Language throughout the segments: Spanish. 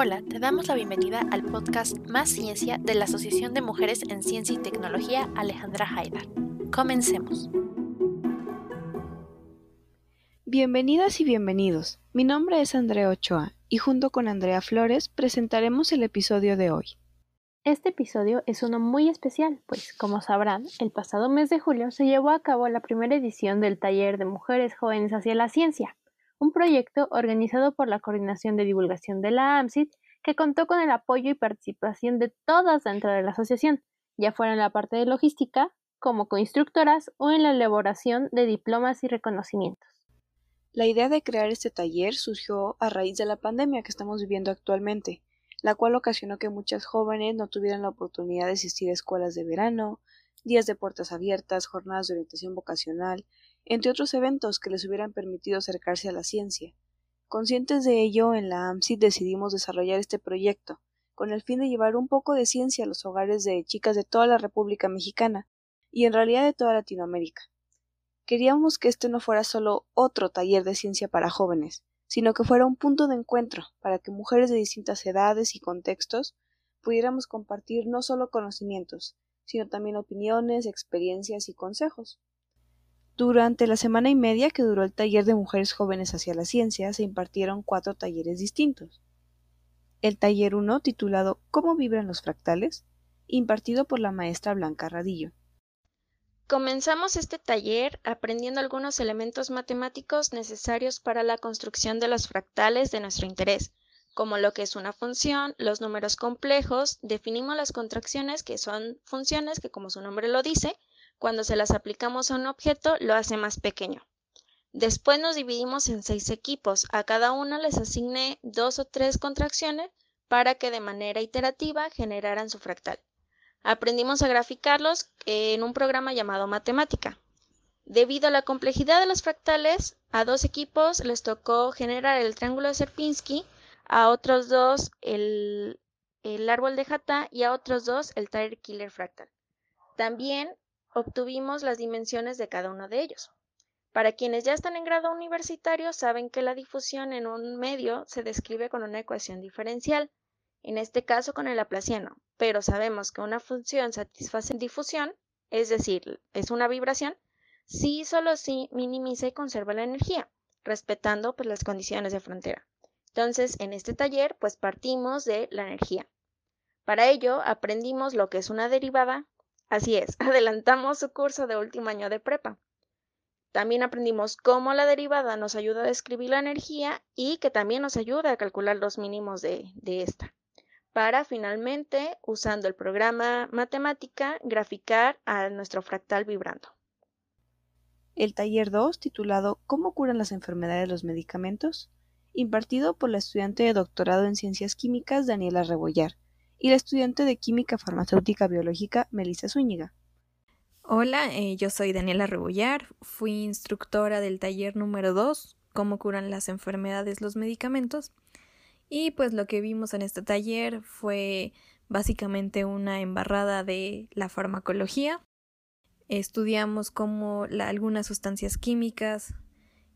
Hola, te damos la bienvenida al podcast Más Ciencia de la Asociación de Mujeres en Ciencia y Tecnología Alejandra Haidar. Comencemos. Bienvenidas y bienvenidos. Mi nombre es Andrea Ochoa y junto con Andrea Flores presentaremos el episodio de hoy. Este episodio es uno muy especial, pues, como sabrán, el pasado mes de julio se llevó a cabo la primera edición del Taller de Mujeres Jóvenes hacia la Ciencia, un proyecto organizado por la Coordinación de Divulgación de la AMSIT que contó con el apoyo y participación de todas dentro de la asociación, ya fuera en la parte de logística, como coinstructoras o en la elaboración de diplomas y reconocimientos. La idea de crear este taller surgió a raíz de la pandemia que estamos viviendo actualmente, la cual ocasionó que muchas jóvenes no tuvieran la oportunidad de asistir a escuelas de verano, días de puertas abiertas, jornadas de orientación vocacional, entre otros eventos que les hubieran permitido acercarse a la ciencia. Conscientes de ello, en la AMSIT decidimos desarrollar este proyecto, con el fin de llevar un poco de ciencia a los hogares de chicas de toda la República Mexicana, y en realidad de toda Latinoamérica. Queríamos que este no fuera solo otro taller de ciencia para jóvenes, sino que fuera un punto de encuentro para que mujeres de distintas edades y contextos pudiéramos compartir no solo conocimientos, sino también opiniones, experiencias y consejos. Durante la semana y media que duró el taller de mujeres jóvenes hacia la ciencia, se impartieron cuatro talleres distintos. El taller 1, titulado ¿Cómo vibran los fractales?, impartido por la maestra Blanca Radillo. Comenzamos este taller aprendiendo algunos elementos matemáticos necesarios para la construcción de los fractales de nuestro interés, como lo que es una función, los números complejos, definimos las contracciones que son funciones que como su nombre lo dice, cuando se las aplicamos a un objeto, lo hace más pequeño. Después nos dividimos en seis equipos. A cada uno les asigné dos o tres contracciones para que de manera iterativa generaran su fractal. Aprendimos a graficarlos en un programa llamado Matemática. Debido a la complejidad de los fractales, a dos equipos les tocó generar el triángulo de Sierpinski, a otros dos el, el árbol de Hatta y a otros dos el Tire Killer Fractal. También obtuvimos las dimensiones de cada uno de ellos. Para quienes ya están en grado universitario saben que la difusión en un medio se describe con una ecuación diferencial, en este caso con el laplaciano, pero sabemos que una función satisface difusión, es decir, es una vibración, si y solo si minimiza y conserva la energía, respetando pues, las condiciones de frontera. Entonces, en este taller, pues partimos de la energía. Para ello, aprendimos lo que es una derivada, Así es, adelantamos su curso de último año de prepa. También aprendimos cómo la derivada nos ayuda a describir la energía y que también nos ayuda a calcular los mínimos de, esta, para finalmente, usando el programa matemática, graficar a nuestro fractal vibrando. El taller 2, titulado ¿Cómo curan las enfermedades los medicamentos? impartido por la estudiante de doctorado en Ciencias Químicas Daniela Rebollar, y la estudiante de Química Farmacéutica Biológica Melissa Zúñiga. Hola, eh, yo soy Daniela Rebollar, fui instructora del taller número 2, cómo curan las enfermedades los medicamentos, y pues lo que vimos en este taller fue básicamente una embarrada de la farmacología. Estudiamos cómo algunas sustancias químicas,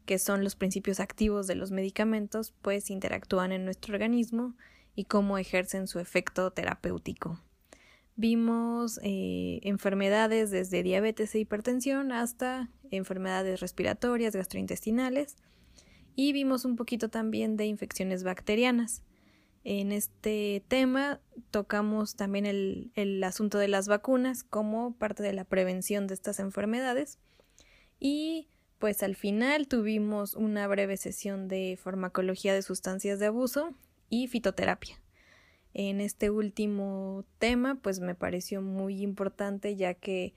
que son los principios activos de los medicamentos, pues interactúan en nuestro organismo y cómo ejercen su efecto terapéutico. Vimos eh, enfermedades desde diabetes e hipertensión hasta enfermedades respiratorias, gastrointestinales y vimos un poquito también de infecciones bacterianas. En este tema tocamos también el, el, asunto de las vacunas como parte de la prevención de estas enfermedades y pues al final tuvimos una breve sesión de farmacología de sustancias de abuso y fitoterapia. En este último tema, pues me pareció muy importante ya que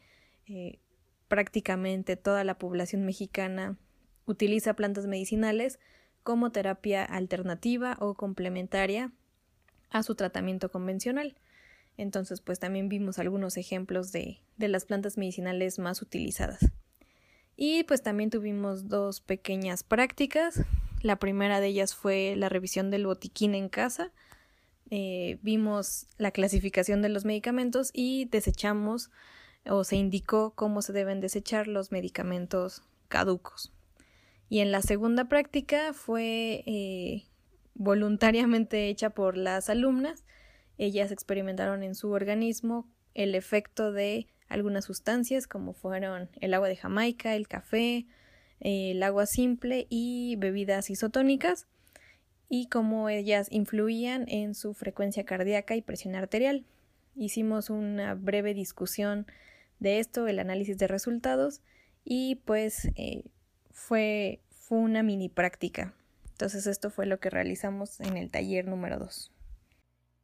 eh, prácticamente toda la población mexicana utiliza plantas medicinales como terapia alternativa o complementaria a su tratamiento convencional. Entonces, pues también vimos algunos ejemplos de, de las plantas medicinales más utilizadas. Y pues también tuvimos dos pequeñas prácticas la primera de ellas fue la revisión del botiquín en casa. Eh, vimos la clasificación de los medicamentos y desechamos o se indicó cómo se deben desechar los medicamentos caducos. Y en la segunda práctica fue eh, voluntariamente hecha por las alumnas. Ellas experimentaron en su organismo el efecto de algunas sustancias como fueron el agua de Jamaica, el café, el agua simple y bebidas isotónicas y cómo ellas influían en su frecuencia cardíaca y presión arterial. Hicimos una breve discusión de esto, el análisis de resultados y pues eh, fue, fue una mini práctica. Entonces esto fue lo que realizamos en el taller número 2.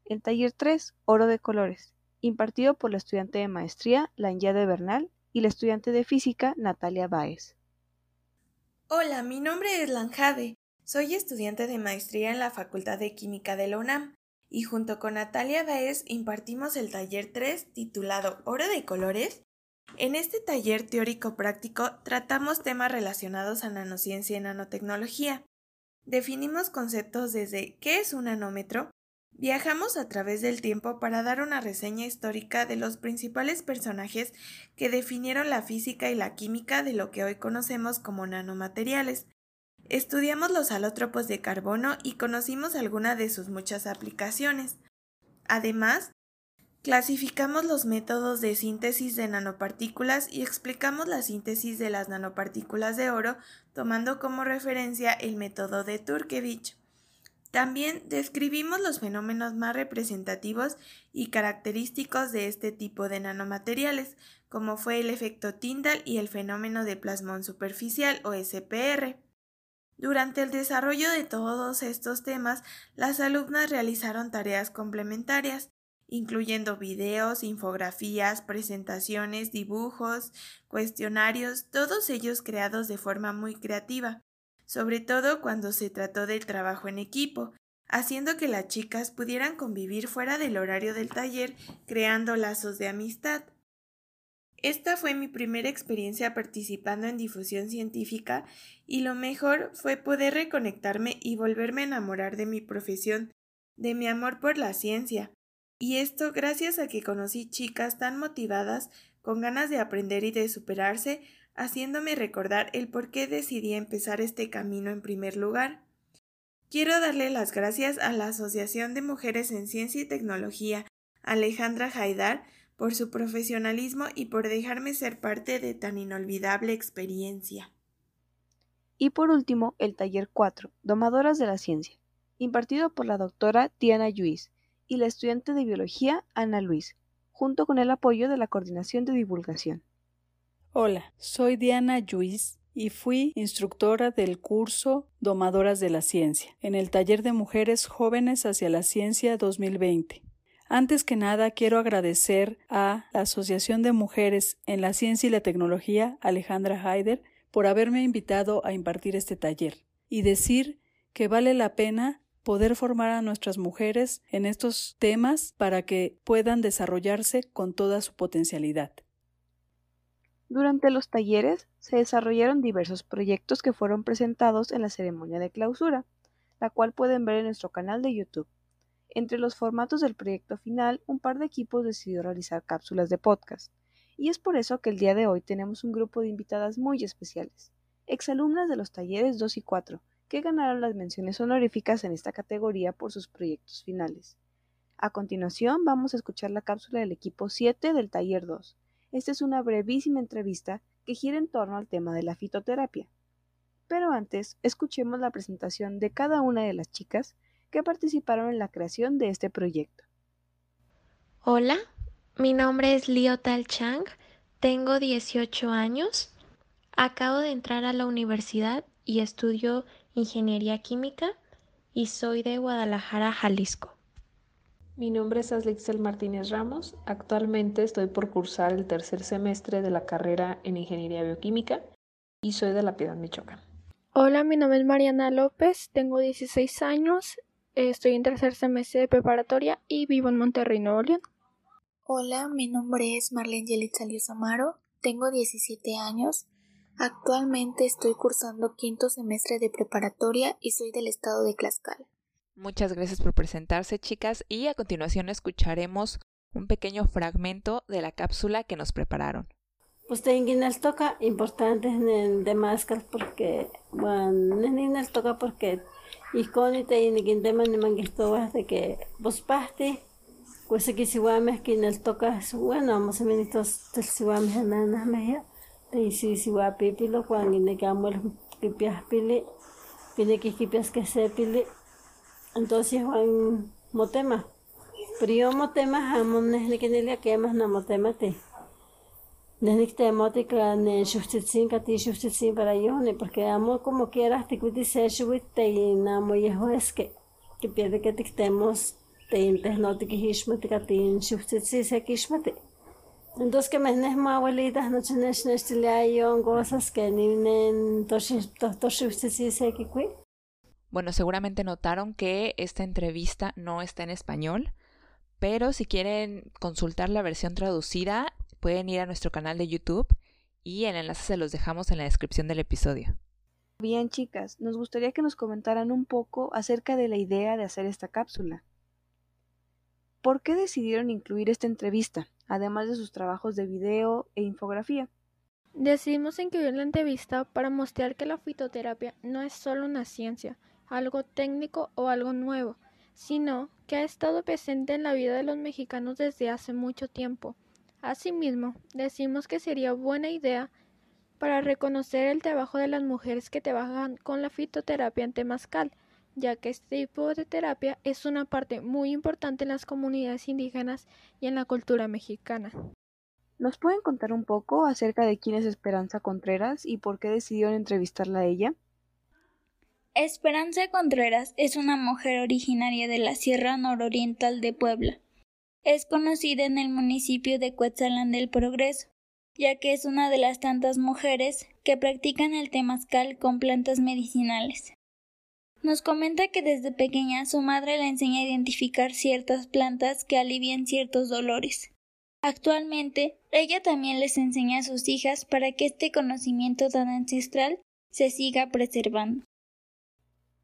El taller 3, Oro de Colores, impartido por la estudiante de maestría de Bernal y la estudiante de física Natalia Báez. Hola, mi nombre es Lanjade. Soy estudiante de maestría en la Facultad de Química de la UNAM y junto con Natalia Báez impartimos el taller 3 titulado Oro de Colores. En este taller teórico práctico tratamos temas relacionados a nanociencia y nanotecnología. Definimos conceptos desde ¿qué es un nanómetro? Viajamos a través del tiempo para dar una reseña histórica de los principales personajes que definieron la física y la química de lo que hoy conocemos como nanomateriales. Estudiamos los alótropos de carbono y conocimos algunas de sus muchas aplicaciones. Además, clasificamos los métodos de síntesis de nanopartículas y explicamos la síntesis de las nanopartículas de oro tomando como referencia el método de Turkevich. También describimos los fenómenos más representativos y característicos de este tipo de nanomateriales, como fue el efecto Tyndall y el fenómeno de plasmón superficial o SPR. Durante el desarrollo de todos estos temas, las alumnas realizaron tareas complementarias, incluyendo videos, infografías, presentaciones, dibujos, cuestionarios, todos ellos creados de forma muy creativa sobre todo cuando se trató del trabajo en equipo, haciendo que las chicas pudieran convivir fuera del horario del taller, creando lazos de amistad. Esta fue mi primera experiencia participando en difusión científica y lo mejor fue poder reconectarme y volverme a enamorar de mi profesión, de mi amor por la ciencia. Y esto gracias a que conocí chicas tan motivadas, con ganas de aprender y de superarse, haciéndome recordar el por qué decidí empezar este camino en primer lugar. Quiero darle las gracias a la Asociación de Mujeres en Ciencia y Tecnología, Alejandra Haidar, por su profesionalismo y por dejarme ser parte de tan inolvidable experiencia. Y por último, el taller 4, Domadoras de la Ciencia, impartido por la doctora Diana Lluís y la estudiante de Biología Ana Luis, junto con el apoyo de la Coordinación de Divulgación. Hola, soy Diana Lluís y fui instructora del curso Domadoras de la Ciencia en el taller de mujeres jóvenes hacia la ciencia 2020. Antes que nada, quiero agradecer a la Asociación de Mujeres en la Ciencia y la Tecnología, Alejandra Haider, por haberme invitado a impartir este taller y decir que vale la pena poder formar a nuestras mujeres en estos temas para que puedan desarrollarse con toda su potencialidad. Durante los talleres se desarrollaron diversos proyectos que fueron presentados en la ceremonia de clausura, la cual pueden ver en nuestro canal de YouTube. Entre los formatos del proyecto final, un par de equipos decidió realizar cápsulas de podcast, y es por eso que el día de hoy tenemos un grupo de invitadas muy especiales, exalumnas de los talleres 2 y 4, que ganaron las menciones honoríficas en esta categoría por sus proyectos finales. A continuación vamos a escuchar la cápsula del equipo 7 del taller 2, esta es una brevísima entrevista que gira en torno al tema de la fitoterapia. Pero antes, escuchemos la presentación de cada una de las chicas que participaron en la creación de este proyecto. Hola, mi nombre es Lio Tal Chang, tengo 18 años, acabo de entrar a la universidad y estudio ingeniería química y soy de Guadalajara, Jalisco. Mi nombre es Aslixel Martínez Ramos. Actualmente estoy por cursar el tercer semestre de la carrera en Ingeniería Bioquímica y soy de La Piedad, Michoacán. Hola, mi nombre es Mariana López, tengo 16 años, estoy en tercer semestre de preparatoria y vivo en Monterrey, Nuevo León. Hola, mi nombre es Marlene Yelitza Amaro, tengo 17 años, actualmente estoy cursando quinto semestre de preparatoria y soy del estado de Tlaxcala. Muchas gracias por presentarse, chicas, y a continuación escucharemos un pequeño fragmento de la cápsula que nos prepararon. Pues tengo toca importante en el de máscaras porque, bueno, en toca porque ihkon itayinikinteman nimankihtowa de que pospahtih pues aquí siuameh kineltokah bueno amo semi nihtos telsiuameh nanahmeh teisisiuapipilo cuando kineki amo kipiah pili kinekih kipiaskeh se pili entonces yehuan motemah pero yo motemah amo neh nikinilia kemah namotematih neh niktemoti ka nexohtzitzin kateh xohtzitzin para yonih porque amo como quiera tikuitis se xiwitl teyin amo yehueski kipia de que tiktemos teyin tehno tikihixmati kateh xohtzitzin sekixmati entonces kemeh neh moabuelita nochi nechnextilia yon cosas que ninen toxiwtzitzin sekikui Bueno, seguramente notaron que esta entrevista no está en español, pero si quieren consultar la versión traducida, pueden ir a nuestro canal de YouTube y el enlace se los dejamos en la descripción del episodio. Bien, chicas, nos gustaría que nos comentaran un poco acerca de la idea de hacer esta cápsula. ¿Por qué decidieron incluir esta entrevista, además de sus trabajos de video e infografía? Decidimos incluir la entrevista para mostrar que la fitoterapia no es solo una ciencia, algo técnico o algo nuevo, sino que ha estado presente en la vida de los mexicanos desde hace mucho tiempo. Asimismo, decimos que sería buena idea para reconocer el trabajo de las mujeres que trabajan con la fitoterapia en Temazcal, ya que este tipo de terapia es una parte muy importante en las comunidades indígenas y en la cultura mexicana. ¿Nos pueden contar un poco acerca de quién es Esperanza Contreras y por qué decidieron entrevistarla a ella? Esperanza Contreras es una mujer originaria de la Sierra Nororiental de Puebla. Es conocida en el municipio de Cuetzalan del Progreso, ya que es una de las tantas mujeres que practican el temazcal con plantas medicinales. Nos comenta que desde pequeña su madre le enseña a identificar ciertas plantas que alivian ciertos dolores. Actualmente, ella también les enseña a sus hijas para que este conocimiento tan ancestral se siga preservando.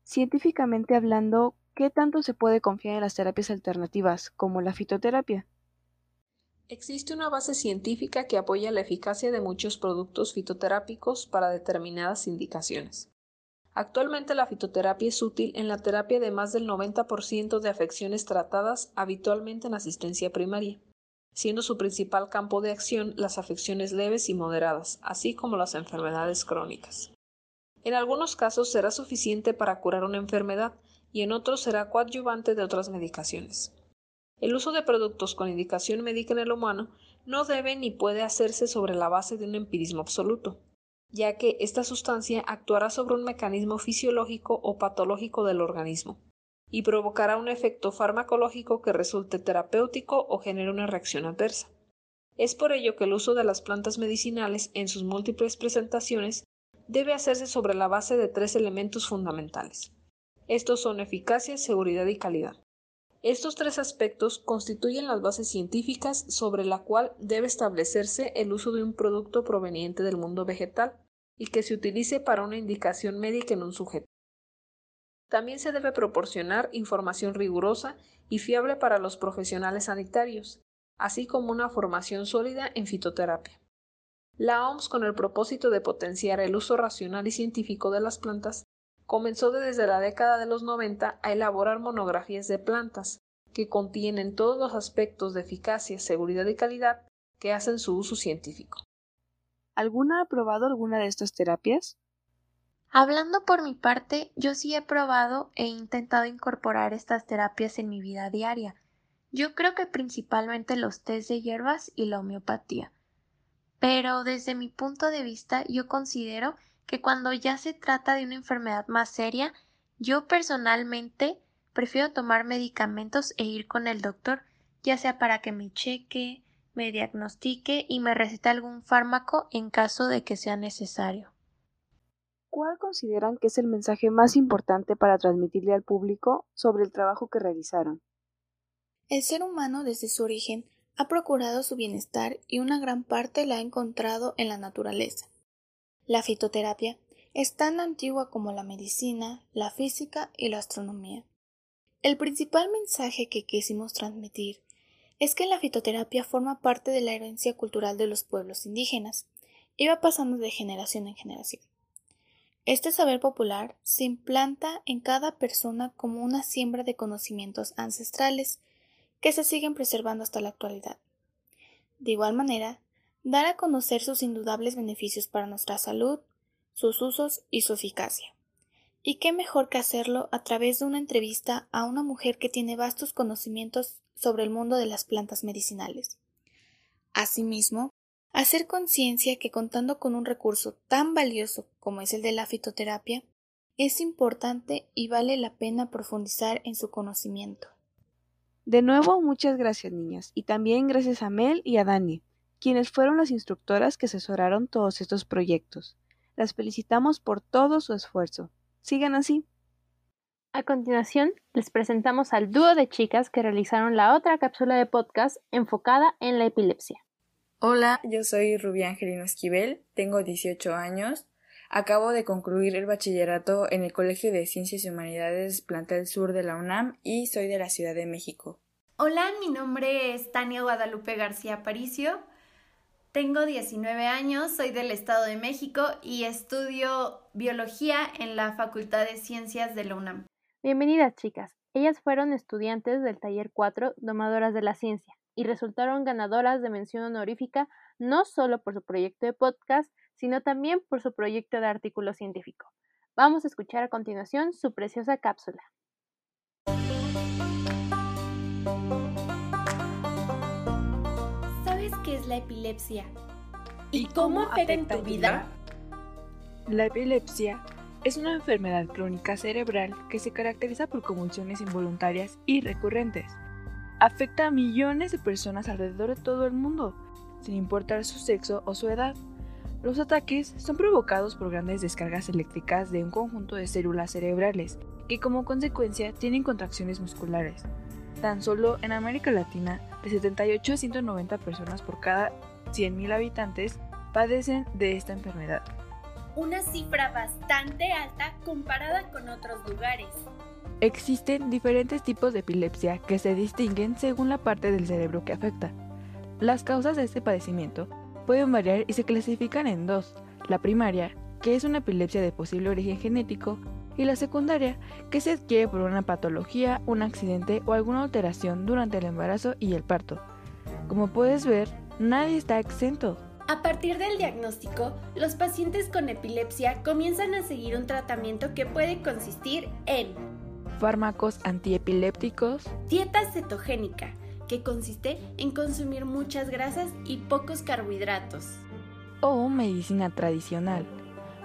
Científicamente hablando, ¿qué tanto se puede confiar en las terapias alternativas, como la fitoterapia? Existe una base científica que apoya la eficacia de muchos productos fitoterápicos para determinadas indicaciones. Actualmente la fitoterapia es útil en la terapia de más del 90% de afecciones tratadas habitualmente en asistencia primaria, siendo su principal campo de acción las afecciones leves y moderadas, así como las enfermedades crónicas. En algunos casos será suficiente para curar una enfermedad y en otros será coadyuvante de otras medicaciones. El uso de productos con indicación médica en el humano no debe ni puede hacerse sobre la base de un empirismo absoluto, ya que esta sustancia actuará sobre un mecanismo fisiológico o patológico del organismo y provocará un efecto farmacológico que resulte terapéutico o genere una reacción adversa. Es por ello que el uso de las plantas medicinales en sus múltiples presentaciones debe hacerse sobre la base de tres elementos fundamentales. Estos son eficacia, seguridad y calidad. Estos tres aspectos constituyen las bases científicas sobre la cual debe establecerse el uso de un producto proveniente del mundo vegetal y que se utilice para una indicación médica en un sujeto. También se debe proporcionar información rigurosa y fiable para los profesionales sanitarios, así como una formación sólida en fitoterapia. La OMS, con el propósito de potenciar el uso racional y científico de las plantas, comenzó desde la década de los 90 a elaborar monografías de plantas, que contienen todos los aspectos de eficacia, seguridad y calidad que hacen su uso científico. ¿Alguna ha probado alguna de estas terapias? Hablando por mi parte, yo sí he probado e intentado incorporar estas terapias en mi vida diaria. Yo creo que principalmente los tés de hierbas y la homeopatía. Pero desde mi punto de vista yo considero que cuando ya se trata de una enfermedad más seria, yo personalmente prefiero tomar medicamentos e ir con el doctor, ya sea para que me cheque, me diagnostique y me recete algún fármaco en caso de que sea necesario. ¿Cuál consideran que es el mensaje más importante para transmitirle al público sobre el trabajo que realizaron? El ser humano desde su origen ha procurado su bienestar y una gran parte la ha encontrado en la naturaleza. La fitoterapia es tan antigua como la medicina, la física y la astronomía. El principal mensaje que quisimos transmitir es que la fitoterapia forma parte de la herencia cultural de los pueblos indígenas y va pasando de generación en generación. Este saber popular se implanta en cada persona como una siembra de conocimientos ancestrales que se siguen preservando hasta la actualidad. De igual manera, dar a conocer sus indudables beneficios para nuestra salud, sus usos y su eficacia. Y qué mejor que hacerlo a través de una entrevista a una mujer que tiene vastos conocimientos sobre el mundo de las plantas medicinales. Asimismo, hacer conciencia que contando con un recurso tan valioso como es el de la fitoterapia, es importante y vale la pena profundizar en su conocimiento. De nuevo, muchas gracias niñas, y también gracias a Mel y a Dani, quienes fueron las instructoras que asesoraron todos estos proyectos. Las felicitamos por todo su esfuerzo. Sigan así. A continuación, les presentamos al dúo de chicas que realizaron la otra cápsula de podcast enfocada en la epilepsia. Hola, yo soy Rubia Angelino Esquivel, tengo 18 años, acabo de concluir el bachillerato en el Colegio de Ciencias y Humanidades Plantel Sur de la UNAM y soy de la Ciudad de México. Hola, mi nombre es Tania Guadalupe García Aparicio, tengo 19 años, soy del Estado de México y estudio biología en la Facultad de Ciencias de la UNAM. Bienvenidas, chicas. Ellas fueron estudiantes del taller 4, Domadoras de la Ciencia, y resultaron ganadoras de mención honorífica no solo por su proyecto de podcast, sino también por su proyecto de artículo científico. Vamos a escuchar a continuación su preciosa cápsula. la epilepsia? ¿Y cómo afecta en tu vida? La epilepsia es una enfermedad crónica cerebral que se caracteriza por convulsiones involuntarias y recurrentes. Afecta a millones de personas alrededor de todo el mundo, sin importar su sexo o su edad. Los ataques son provocados por grandes descargas eléctricas de un conjunto de células cerebrales que como consecuencia tienen contracciones musculares. Tan solo en América Latina, de 78 a 190 personas por cada 100.000 habitantes padecen de esta enfermedad. Una cifra bastante alta comparada con otros lugares. Existen diferentes tipos de epilepsia que se distinguen según la parte del cerebro que afecta. Las causas de este padecimiento pueden variar y se clasifican en dos. La primaria, que es una epilepsia de posible origen genético, y la secundaria, que se adquiere por una patología, un accidente o alguna alteración durante el embarazo y el parto. Como puedes ver, nadie está exento. A partir del diagnóstico, los pacientes con epilepsia comienzan a seguir un tratamiento que puede consistir en fármacos antiepilépticos, dieta cetogénica, que consiste en consumir muchas grasas y pocos carbohidratos, o medicina tradicional,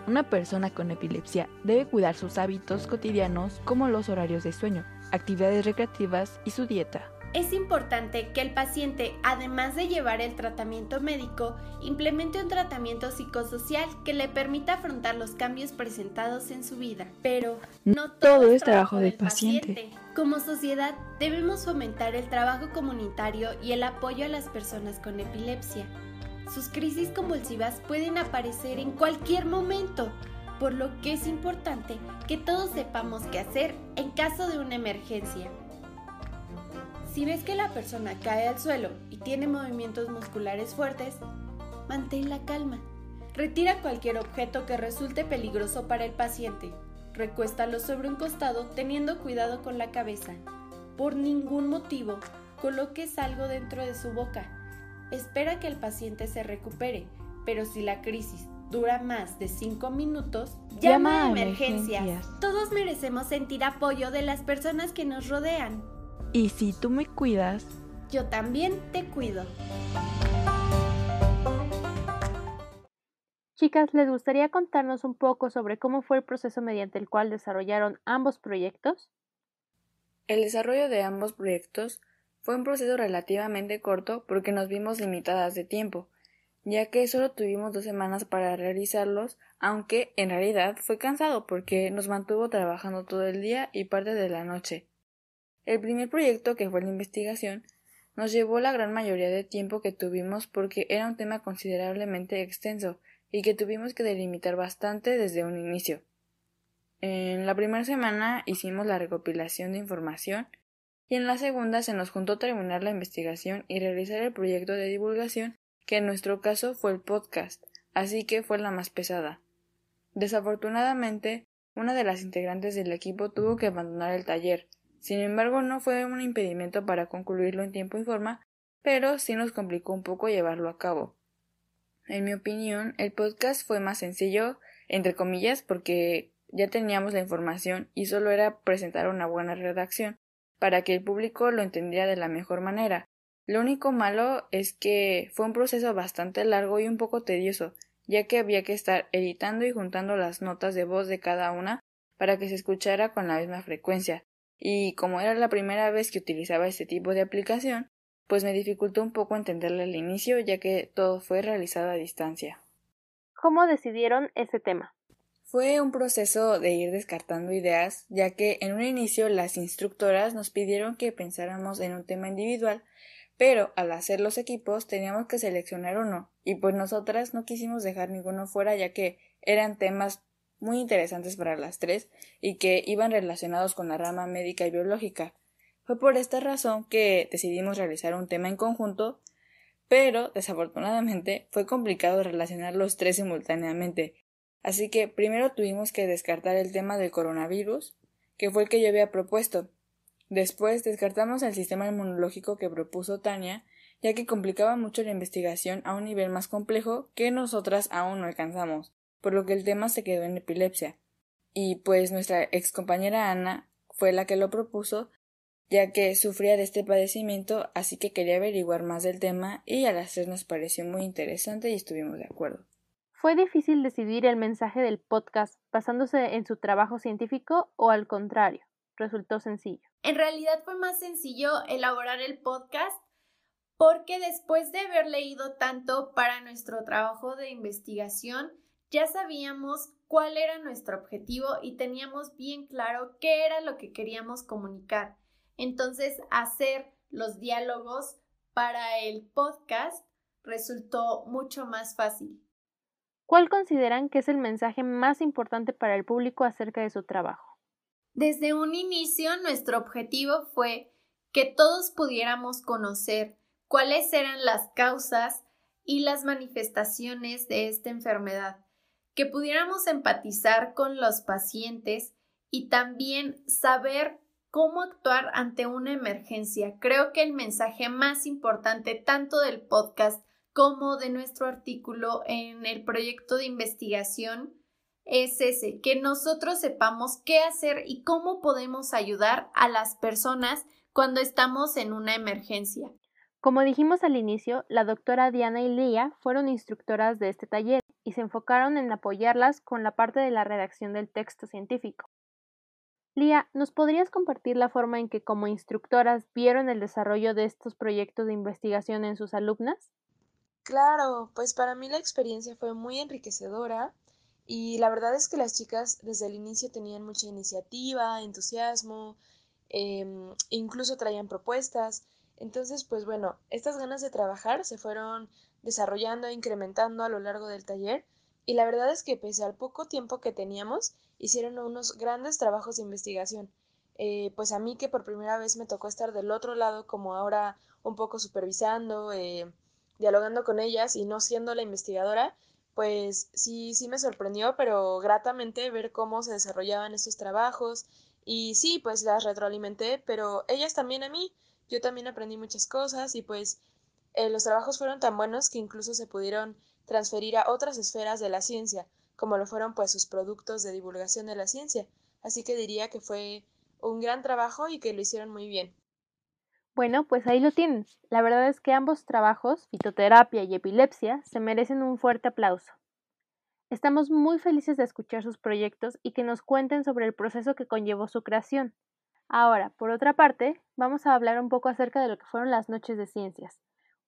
una persona con epilepsia debe cuidar sus hábitos cotidianos como los horarios de sueño, actividades recreativas y su dieta. Es importante que el paciente, además de llevar el tratamiento médico, implemente un tratamiento psicosocial que le permita afrontar los cambios presentados en su vida. Pero no todo, es trabajo del paciente. Como sociedad, debemos fomentar el trabajo comunitario y el apoyo a las personas con epilepsia. Sus crisis convulsivas pueden aparecer en cualquier momento, por lo que es importante que todos sepamos qué hacer en caso de una emergencia. Si ves que la persona cae al suelo y tiene movimientos musculares fuertes, mantén la calma. Retira cualquier objeto que resulte peligroso para el paciente. Recuéstalo sobre un costado teniendo cuidado con la cabeza. Por ningún motivo, coloques algo dentro de su boca espera que el paciente se recupere, pero si la crisis dura más de 5 minutos, llama, a emergencias. Todos merecemos sentir apoyo de las personas que nos rodean. Y si tú me cuidas, yo también te cuido. Chicas, ¿les gustaría contarnos un poco sobre cómo fue el proceso mediante el cual desarrollaron ambos proyectos? El desarrollo de ambos proyectos fue un proceso relativamente corto porque nos vimos limitadas de tiempo, ya que solo tuvimos dos semanas para realizarlos, aunque en realidad fue cansado porque nos mantuvo trabajando todo el día y parte de la noche. El primer proyecto, que fue la investigación, nos llevó la gran mayoría de tiempo que tuvimos porque era un tema considerablemente extenso y que tuvimos que delimitar bastante desde un inicio. En la primera semana hicimos la recopilación de información y en la segunda se nos juntó terminar la investigación y realizar el proyecto de divulgación, que en nuestro caso fue el podcast, así que fue la más pesada. Desafortunadamente, una de las integrantes del equipo tuvo que abandonar el taller. Sin embargo, no fue un impedimento para concluirlo en tiempo y forma, pero sí nos complicó un poco llevarlo a cabo. En mi opinión, el podcast fue más sencillo, entre comillas, porque ya teníamos la información y solo era presentar una buena redacción para que el público lo entendiera de la mejor manera. Lo único malo es que fue un proceso bastante largo y un poco tedioso, ya que había que estar editando y juntando las notas de voz de cada una para que se escuchara con la misma frecuencia. Y como era la primera vez que utilizaba este tipo de aplicación, pues me dificultó un poco entenderle al inicio, ya que todo fue realizado a distancia. ¿Cómo decidieron ese tema? Fue un proceso de ir descartando ideas, ya que en un inicio las instructoras nos pidieron que pensáramos en un tema individual, pero al hacer los equipos teníamos que seleccionar uno, y pues nosotras no quisimos dejar ninguno fuera ya que eran temas muy interesantes para las tres y que iban relacionados con la rama médica y biológica. Fue por esta razón que decidimos realizar un tema en conjunto, pero desafortunadamente fue complicado relacionar los tres simultáneamente, así que primero tuvimos que descartar el tema del coronavirus, que fue el que yo había propuesto, Después descartamos el sistema inmunológico que propuso Tania, ya que complicaba mucho la investigación a un nivel más complejo que nosotras aún no alcanzamos, por lo que el tema se quedó en epilepsia. Y pues nuestra ex compañera Ana fue la que lo propuso, ya que sufría de este padecimiento, así que quería averiguar más del tema y a las tres nos pareció muy interesante y estuvimos de acuerdo. ¿Fue difícil decidir el mensaje del podcast basándose en su trabajo científico o al contrario? Resultó sencillo. En realidad fue más sencillo elaborar el podcast porque después de haber leído tanto para nuestro trabajo de investigación, ya sabíamos cuál era nuestro objetivo y teníamos bien claro qué era lo que queríamos comunicar. Entonces, hacer los diálogos para el podcast resultó mucho más fácil. ¿Cuál consideran que es el mensaje más importante para el público acerca de su trabajo? Desde un inicio nuestro objetivo fue que todos pudiéramos conocer cuáles eran las causas y las manifestaciones de esta enfermedad, que pudiéramos empatizar con los pacientes y también saber cómo actuar ante una emergencia. Creo que el mensaje más importante tanto del podcast como de nuestro artículo en el proyecto de investigación es ese, que nosotros sepamos qué hacer y cómo podemos ayudar a las personas cuando estamos en una emergencia. Como dijimos al inicio, la doctora Diana y Lía fueron instructoras de este taller y se enfocaron en apoyarlas con la parte de la redacción del texto científico. Lía, ¿nos podrías compartir la forma en que como instructoras vieron el desarrollo de estos proyectos de investigación en sus alumnas? Claro, pues para mí la experiencia fue muy enriquecedora y la verdad es que las chicas desde el inicio tenían mucha iniciativa, entusiasmo, em, incluso traían propuestas. Entonces, pues bueno, estas ganas de trabajar se fueron desarrollando e incrementando a lo largo del taller y la verdad es que pese al poco tiempo que teníamos, hicieron unos grandes trabajos de investigación. Eh, pues a mí que por primera vez me tocó estar del otro lado, como ahora un poco supervisando, eh, dialogando con ellas y no siendo la investigadora, pues sí, sí me sorprendió, pero gratamente ver cómo se desarrollaban estos trabajos y sí, pues las retroalimenté, pero ellas también a mí, yo también aprendí muchas cosas y pues eh, los trabajos fueron tan buenos que incluso se pudieron transferir a otras esferas de la ciencia, como lo fueron pues sus productos de divulgación de la ciencia, así que diría que fue un gran trabajo y que lo hicieron muy bien. Bueno, pues ahí lo tienen. La verdad es que ambos trabajos, fitoterapia y epilepsia, se merecen un fuerte aplauso. Estamos muy felices de escuchar sus proyectos y que nos cuenten sobre el proceso que conllevó su creación. Ahora, por otra parte, vamos a hablar un poco acerca de lo que fueron las Noches de Ciencias,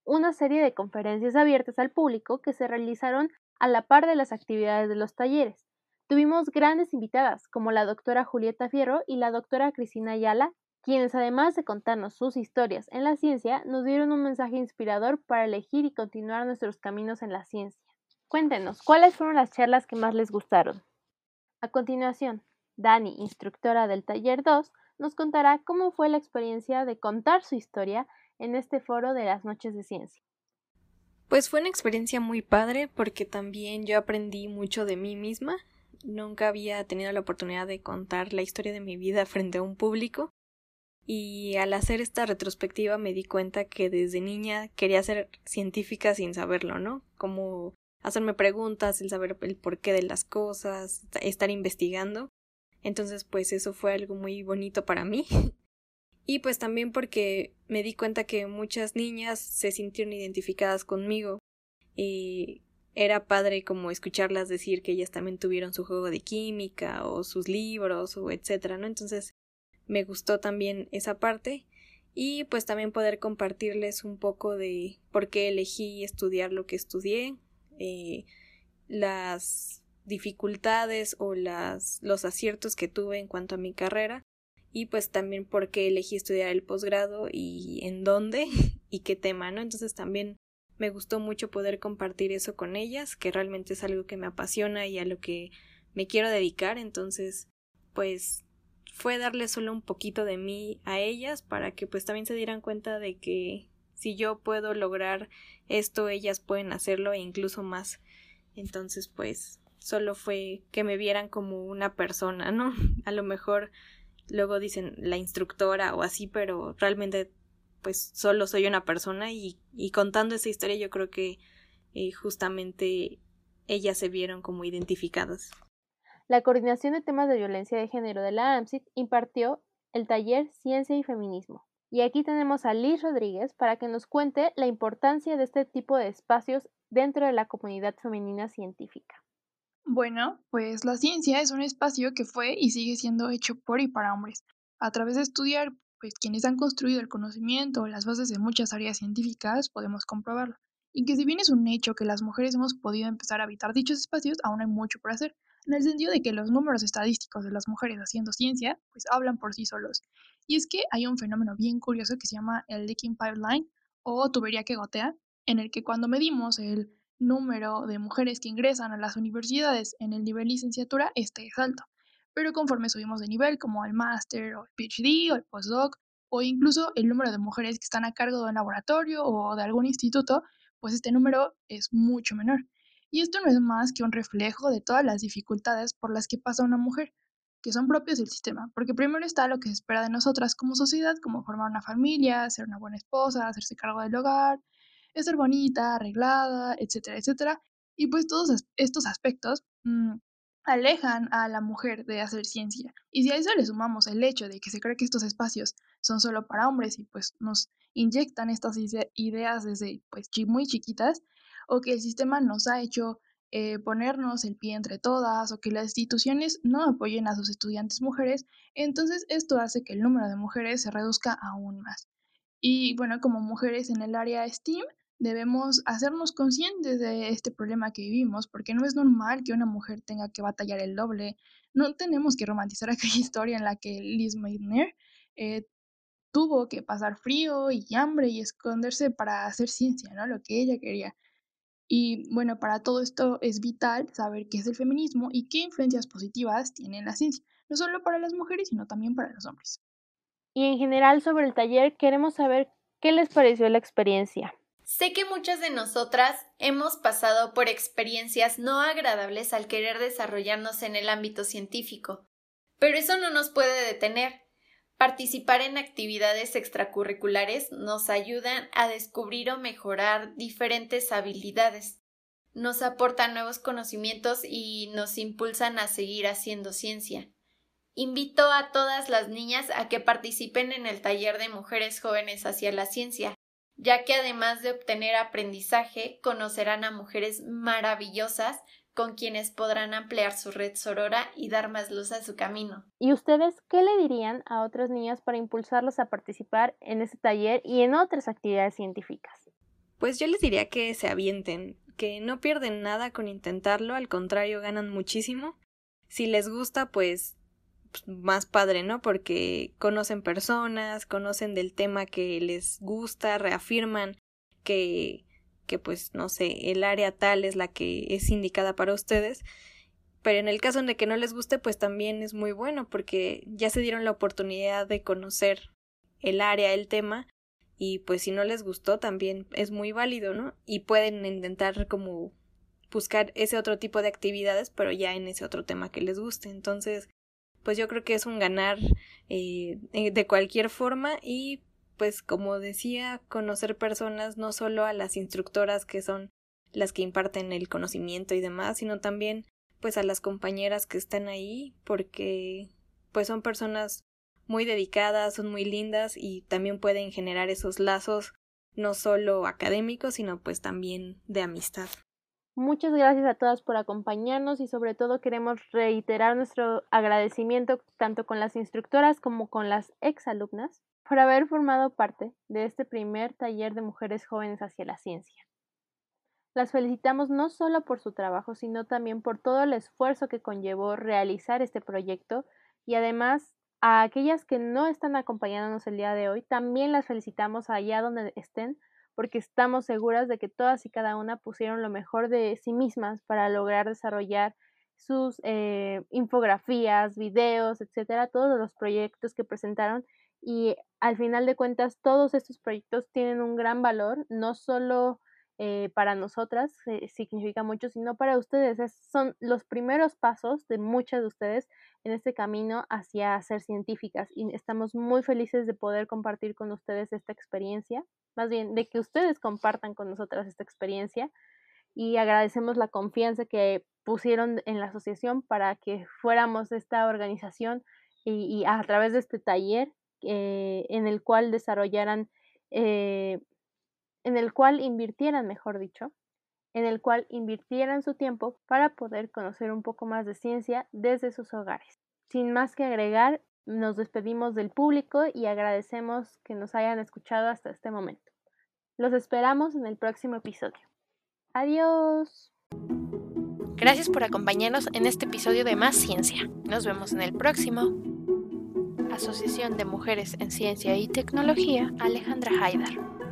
una serie de conferencias abiertas al público que se realizaron a la par de las actividades de los talleres. Tuvimos grandes invitadas, como la doctora Julieta Fierro y la doctora Cristina Ayala, quienes además de contarnos sus historias en la ciencia, nos dieron un mensaje inspirador para elegir y continuar nuestros caminos en la ciencia. Cuéntenos, ¿cuáles fueron las charlas que más les gustaron? A continuación, Dani, instructora del taller 2, nos contará cómo fue la experiencia de contar su historia en este foro de las noches de ciencia. Pues fue una experiencia muy padre porque también yo aprendí mucho de mí misma, nunca había tenido la oportunidad de contar la historia de mi vida frente a un público y al hacer esta retrospectiva me di cuenta que desde niña quería ser científica sin saberlo, ¿no? Como hacerme preguntas, el saber el porqué de las cosas, estar investigando. Entonces, pues eso fue algo muy bonito para mí. y pues también porque me di cuenta que muchas niñas se sintieron identificadas conmigo y era padre como escucharlas decir que ellas también tuvieron su juego de química o sus libros o etcétera, ¿no? Entonces me gustó también esa parte y pues también poder compartirles un poco de por qué elegí estudiar lo que estudié, eh, las dificultades o las, los aciertos que tuve en cuanto a mi carrera y pues también por qué elegí estudiar el posgrado y en dónde y qué tema, ¿no? Entonces también me gustó mucho poder compartir eso con ellas, que realmente es algo que me apasiona y a lo que me quiero dedicar, entonces pues fue darle solo un poquito de mí a ellas para que pues también se dieran cuenta de que si yo puedo lograr esto, ellas pueden hacerlo e incluso más. Entonces pues solo fue que me vieran como una persona, ¿no? A lo mejor luego dicen la instructora o así, pero realmente pues solo soy una persona y, y contando esa historia yo creo que eh, justamente ellas se vieron como identificadas. La Coordinación de Temas de Violencia de Género de la AMSIT impartió el taller Ciencia y Feminismo. Y aquí tenemos a Liz Rodríguez para que nos cuente la importancia de este tipo de espacios dentro de la comunidad femenina científica. Bueno, pues la ciencia es un espacio que fue y sigue siendo hecho por y para hombres. A través de estudiar, pues quienes han construido el conocimiento las bases de muchas áreas científicas, podemos comprobarlo. Y que si bien es un hecho que las mujeres hemos podido empezar a habitar dichos espacios, aún hay mucho por hacer en el sentido de que los números estadísticos de las mujeres haciendo ciencia, pues hablan por sí solos. Y es que hay un fenómeno bien curioso que se llama el leaking pipeline o tubería que gotea, en el que cuando medimos el número de mujeres que ingresan a las universidades en el nivel licenciatura, este es alto. Pero conforme subimos de nivel, como el máster o el PhD o el postdoc, o incluso el número de mujeres que están a cargo de un laboratorio o de algún instituto, pues este número es mucho menor. Y esto no es más que un reflejo de todas las dificultades por las que pasa una mujer, que son propias del sistema, porque primero está lo que se espera de nosotras como sociedad, como formar una familia, ser una buena esposa, hacerse cargo del hogar, ser bonita, arreglada, etcétera, etcétera. Y pues todos estos aspectos mm, alejan a la mujer de hacer ciencia. Y si a eso le sumamos el hecho de que se cree que estos espacios son solo para hombres y pues nos inyectan estas ideas desde pues muy chiquitas, o que el sistema nos ha hecho eh, ponernos el pie entre todas o que las instituciones no apoyen a sus estudiantes mujeres, entonces esto hace que el número de mujeres se reduzca aún más. Y bueno, como mujeres en el área STEAM, debemos hacernos conscientes de este problema que vivimos, porque no es normal que una mujer tenga que batallar el doble. No tenemos que romantizar aquella historia en la que Liz Meitner eh, tuvo que pasar frío y hambre y esconderse para hacer ciencia, ¿no? Lo que ella quería. Y bueno, para todo esto es vital saber qué es el feminismo y qué influencias positivas tiene la ciencia, no solo para las mujeres, sino también para los hombres. Y en general sobre el taller queremos saber qué les pareció la experiencia. Sé que muchas de nosotras hemos pasado por experiencias no agradables al querer desarrollarnos en el ámbito científico, pero eso no nos puede detener. Participar en actividades extracurriculares nos ayudan a descubrir o mejorar diferentes habilidades, nos aportan nuevos conocimientos y nos impulsan a seguir haciendo ciencia. Invito a todas las niñas a que participen en el taller de mujeres jóvenes hacia la ciencia, ya que además de obtener aprendizaje, conocerán a mujeres maravillosas con quienes podrán ampliar su red sorora y dar más luz a su camino. ¿Y ustedes qué le dirían a otras niñas para impulsarlas a participar en este taller y en otras actividades científicas? Pues yo les diría que se avienten, que no pierden nada con intentarlo, al contrario, ganan muchísimo. Si les gusta, pues más padre, ¿no? Porque conocen personas, conocen del tema que les gusta, reafirman que que pues no sé, el área tal es la que es indicada para ustedes. Pero en el caso de que no les guste, pues también es muy bueno porque ya se dieron la oportunidad de conocer el área, el tema, y pues si no les gustó también es muy válido, ¿no? Y pueden intentar como buscar ese otro tipo de actividades, pero ya en ese otro tema que les guste. Entonces, pues yo creo que es un ganar eh, de cualquier forma y pues como decía, conocer personas, no solo a las instructoras que son las que imparten el conocimiento y demás, sino también pues a las compañeras que están ahí, porque pues son personas muy dedicadas, son muy lindas y también pueden generar esos lazos no solo académicos, sino pues también de amistad. Muchas gracias a todas por acompañarnos y sobre todo queremos reiterar nuestro agradecimiento tanto con las instructoras como con las exalumnas por haber formado parte de este primer taller de mujeres jóvenes hacia la ciencia. Las felicitamos no solo por su trabajo, sino también por todo el esfuerzo que conllevó realizar este proyecto y además a aquellas que no están acompañándonos el día de hoy, también las felicitamos allá donde estén, porque estamos seguras de que todas y cada una pusieron lo mejor de sí mismas para lograr desarrollar sus eh, infografías, videos, etcétera, todos los proyectos que presentaron. Y al final de cuentas todos estos proyectos tienen un gran valor, no solo eh, para nosotras eh, significa mucho, sino para ustedes. son los primeros pasos de muchas de ustedes en este camino hacia ser científicas y estamos muy felices de poder compartir con ustedes esta experiencia, más bien de que ustedes compartan con nosotras esta experiencia y agradecemos la confianza que pusieron en la asociación para que fuéramos esta organización y, a través de este taller eh, en el cual desarrollaran en el cual invirtieran, mejor dicho, en el cual invirtieran su tiempo para poder conocer un poco más de ciencia desde sus hogares. Sin más que agregar, nos despedimos del público y agradecemos que nos hayan escuchado hasta este momento. Los esperamos en el próximo episodio. Adiós. Gracias por acompañarnos en este episodio de Más Ciencia. Nos vemos en el próximo. Asociación de Mujeres en Ciencia y Tecnología, Alejandra Haidar.